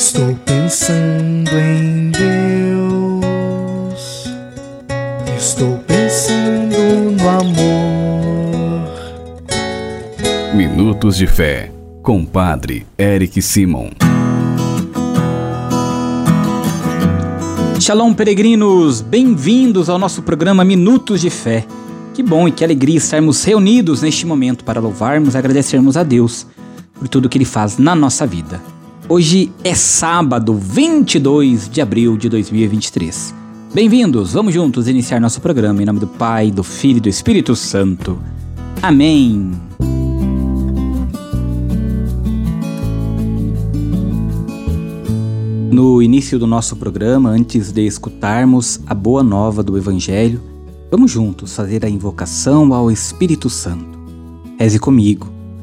Estou pensando em Deus. Estou pensando no amor. Minutos de Fé, com Padre Eric Simon. Shalom, peregrinos! Bem-vindos ao nosso programa Minutos de Fé. Que bom e que alegria estarmos reunidos neste momento para louvarmos e agradecermos a Deus por tudo que Ele faz na nossa vida. Hoje é sábado, 22 de abril de 2023. Bem-vindos, vamos juntos iniciar nosso programa em nome do Pai, do Filho e do Espírito Santo. Amém. No início do nosso programa, antes de escutarmos a boa nova do Evangelho, vamos juntos fazer a invocação ao Espírito Santo. Reze comigo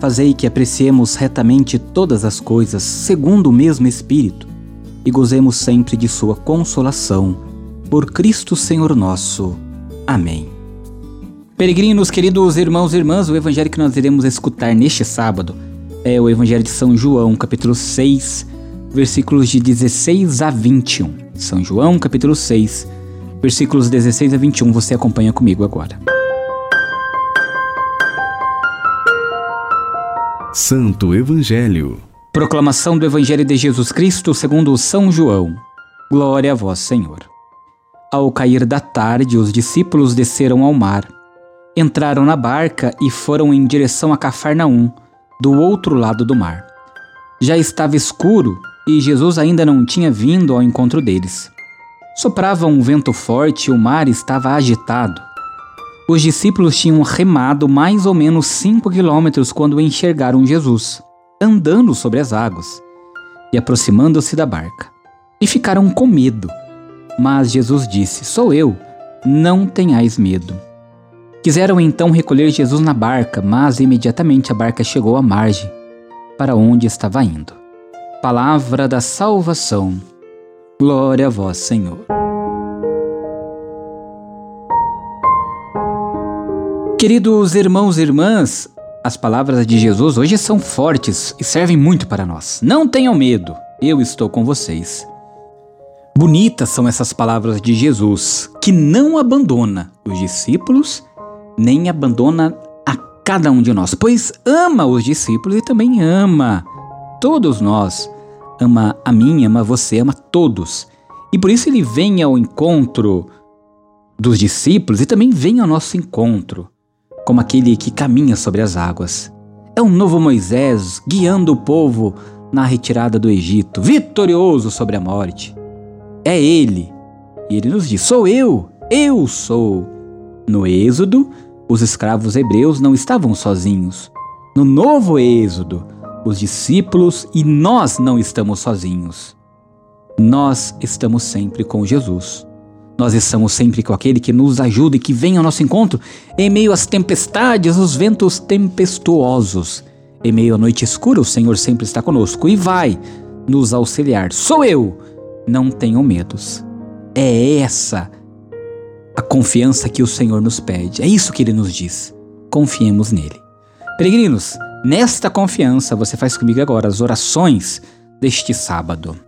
Fazei que apreciemos retamente todas as coisas segundo o mesmo Espírito e gozemos sempre de Sua consolação. Por Cristo Senhor nosso. Amém. Peregrinos, queridos irmãos e irmãs, o evangelho que nós iremos escutar neste sábado é o Evangelho de São João, capítulo 6, versículos de 16 a 21. São João, capítulo 6, versículos 16 a 21. Você acompanha comigo agora. Santo Evangelho. Proclamação do Evangelho de Jesus Cristo segundo São João. Glória a vós, Senhor. Ao cair da tarde, os discípulos desceram ao mar. Entraram na barca e foram em direção a Cafarnaum, do outro lado do mar. Já estava escuro e Jesus ainda não tinha vindo ao encontro deles. Soprava um vento forte e o mar estava agitado. Os discípulos tinham remado mais ou menos cinco quilômetros quando enxergaram Jesus, andando sobre as águas e aproximando-se da barca. E ficaram com medo. Mas Jesus disse: Sou eu, não tenhais medo. Quiseram então recolher Jesus na barca, mas imediatamente a barca chegou à margem, para onde estava indo. Palavra da salvação. Glória a vós, Senhor. Queridos irmãos e irmãs, as palavras de Jesus hoje são fortes e servem muito para nós. Não tenham medo, eu estou com vocês. Bonitas são essas palavras de Jesus, que não abandona os discípulos, nem abandona a cada um de nós, pois ama os discípulos e também ama todos nós. Ama a mim, ama você, ama todos. E por isso ele vem ao encontro dos discípulos e também vem ao nosso encontro como aquele que caminha sobre as águas. É um novo Moisés guiando o povo na retirada do Egito, vitorioso sobre a morte. É ele. E ele nos diz: Sou eu, eu sou. No Êxodo, os escravos hebreus não estavam sozinhos. No novo Êxodo, os discípulos e nós não estamos sozinhos. Nós estamos sempre com Jesus. Nós estamos sempre com aquele que nos ajuda e que vem ao nosso encontro em meio às tempestades, os ventos tempestuosos. Em meio à noite escura, o Senhor sempre está conosco e vai nos auxiliar. Sou eu, não tenham medos. É essa a confiança que o Senhor nos pede. É isso que ele nos diz. Confiemos nele. Peregrinos, nesta confiança você faz comigo agora as orações deste sábado.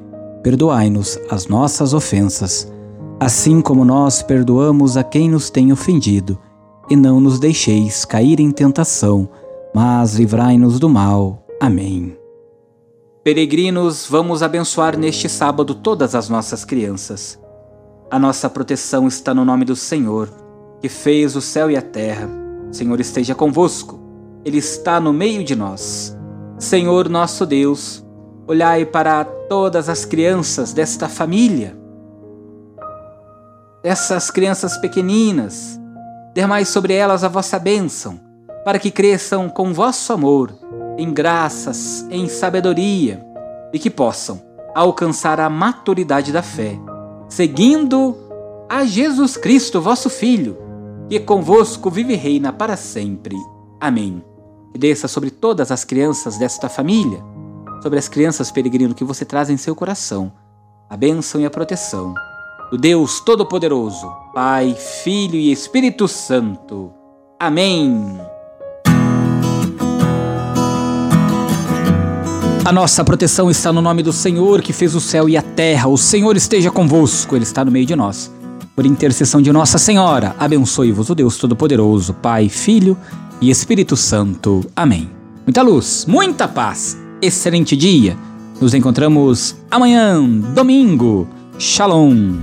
Perdoai-nos as nossas ofensas, assim como nós perdoamos a quem nos tem ofendido. E não nos deixeis cair em tentação, mas livrai-nos do mal. Amém. Peregrinos, vamos abençoar neste sábado todas as nossas crianças. A nossa proteção está no nome do Senhor, que fez o céu e a terra. O Senhor esteja convosco, Ele está no meio de nós. Senhor nosso Deus, olhai para todas as crianças desta família, dessas crianças pequeninas, dermai sobre elas a vossa bênção, para que cresçam com vosso amor, em graças, em sabedoria, e que possam alcançar a maturidade da fé, seguindo a Jesus Cristo, vosso Filho, que convosco vive e reina para sempre. Amém e desça sobre todas as crianças desta família, sobre as crianças peregrino que você traz em seu coração, a bênção e a proteção do Deus Todo-Poderoso, Pai, Filho e Espírito Santo. Amém. A nossa proteção está no nome do Senhor que fez o céu e a terra. O Senhor esteja convosco, Ele está no meio de nós. Por intercessão de Nossa Senhora, abençoe-vos o Deus Todo-Poderoso, Pai, Filho e Espírito Santo. Amém. Muita luz, muita paz, excelente dia. Nos encontramos amanhã, domingo. Shalom.